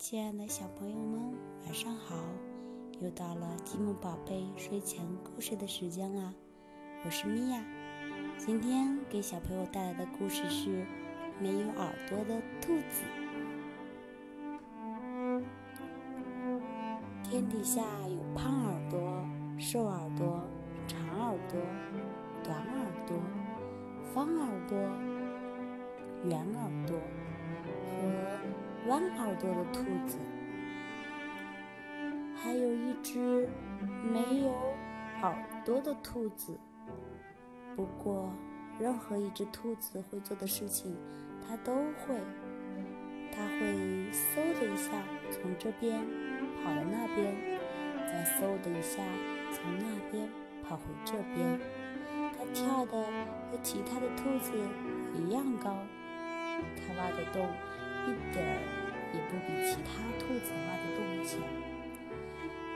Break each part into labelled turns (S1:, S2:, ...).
S1: 亲爱的小朋友们，晚上好！又到了积木宝贝睡前故事的时间啦，我是米娅。今天给小朋友带来的故事是《没有耳朵的兔子》。天底下有胖耳朵、瘦耳朵、长耳朵、短耳朵、方耳朵、圆耳朵。弯耳朵的兔子，还有一只没有耳朵的兔子。不过，任何一只兔子会做的事情，它都会。它会嗖的一下从这边跑到那边，再嗖的一下从那边跑回这边。它跳的和其他的兔子一样高。它挖的洞。一点儿也不比其他兔子挖的洞浅，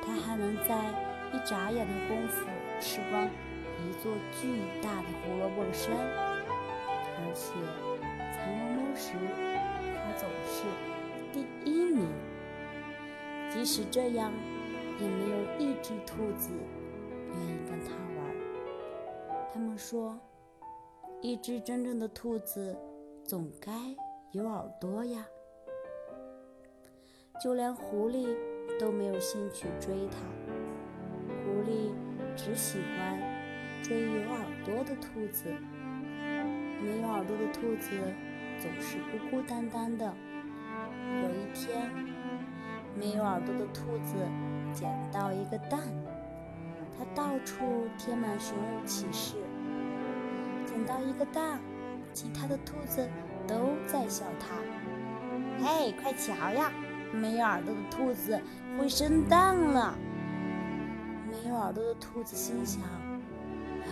S1: 它还能在一眨眼的功夫吃光一座巨大的胡萝卜山，而且藏猫猫时它总是第一名。即使这样，也没有一只兔子愿意跟它玩。他们说，一只真正的兔子总该。有耳朵呀，就连狐狸都没有兴趣追它。狐狸只喜欢追有耳朵的兔子。没有耳朵的兔子总是孤孤单单的。有一天，没有耳朵的兔子捡到一个蛋，它到处贴满寻物启事。捡到一个蛋，其他的兔子。都在笑它。嘿，快瞧呀！没有耳朵的兔子会生蛋了。没有耳朵的兔子心想：“唉，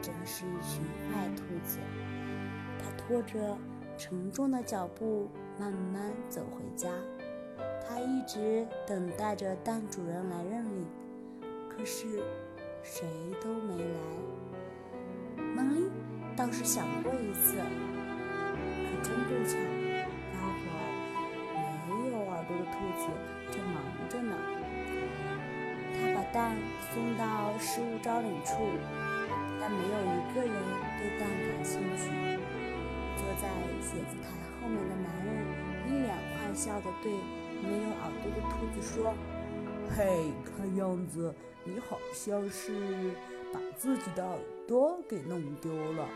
S1: 真是一群坏兔子。”他拖着沉重的脚步慢慢走回家。他一直等待着蛋主人来认领，可是谁都没来。门铃倒是响过一次。可真不巧，子正忙着呢。他把蛋送到食物招领处，但没有一个人对蛋感兴趣。坐在写字台后面的男人一脸坏笑地对没有耳朵的兔子说：“
S2: 嘿，看样子你好像是把自己的耳朵给弄丢了。”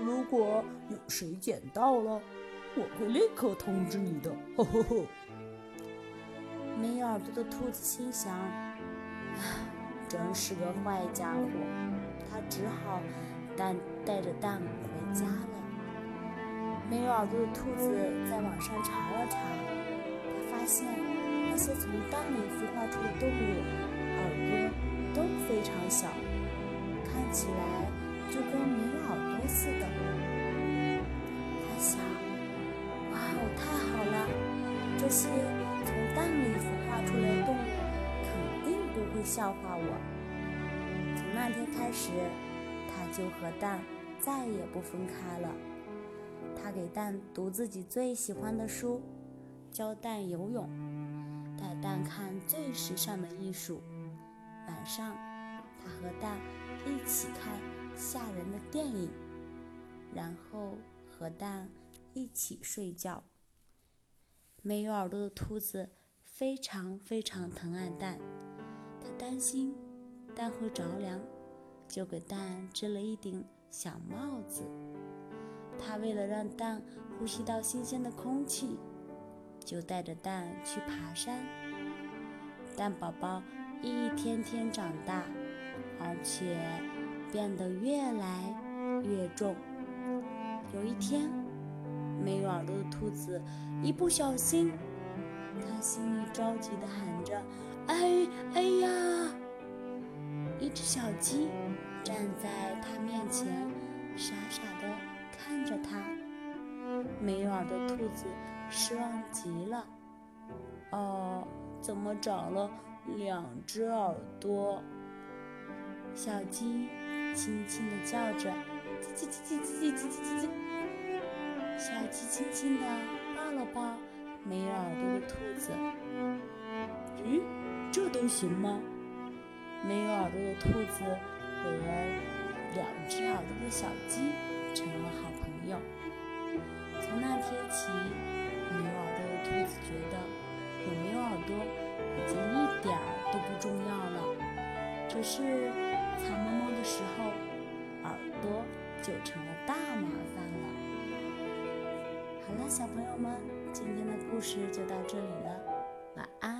S2: 如果有谁捡到了，我会立刻通知你的。吼吼吼！
S1: 没有耳朵的兔子心想：“唉，真是个坏家伙。”他只好带带着蛋回家了。没有耳朵的兔子在网上查了查，他发现那些从蛋里孵化出的动物耳朵都非常小，看起来就跟没有耳朵似的。他想：“哇哦，太好了！这些会笑话我。”从那天开始，他就和蛋再也不分开了。他给蛋读自己最喜欢的书，教蛋游泳，带蛋看最时尚的艺术。晚上，他和蛋一起看吓人的电影。然后和蛋一起睡觉。没有耳朵的兔子非常非常疼爱蛋，担心蛋会着凉，就给蛋织了一顶小帽子。它为了让蛋呼吸到新鲜的空气，就带着蛋去爬山。蛋宝宝一天天长大，而且变得越来越重。有一天，没有耳朵的兔子一不小心，它心里着急地喊着：“哎哎呀！”一只小鸡站在它面前，傻傻地看着它。没有耳朵兔子失望极了。哦，怎么长了两只耳朵？小鸡轻轻地叫着。叽叽叽叽叽叽叽叽叽，小鸡轻轻地抱了抱没有耳朵的兔子。
S2: 咦，这都行吗？
S1: 没有耳朵的兔子和两只耳朵的小鸡成了好朋友。从那天起，没有耳朵的兔子觉得有没有耳朵已经一点儿都不重要了。只是藏猫猫的时候，耳朵就成了大麻烦了。好了，小朋友们，今天的故事就到这里了，晚安。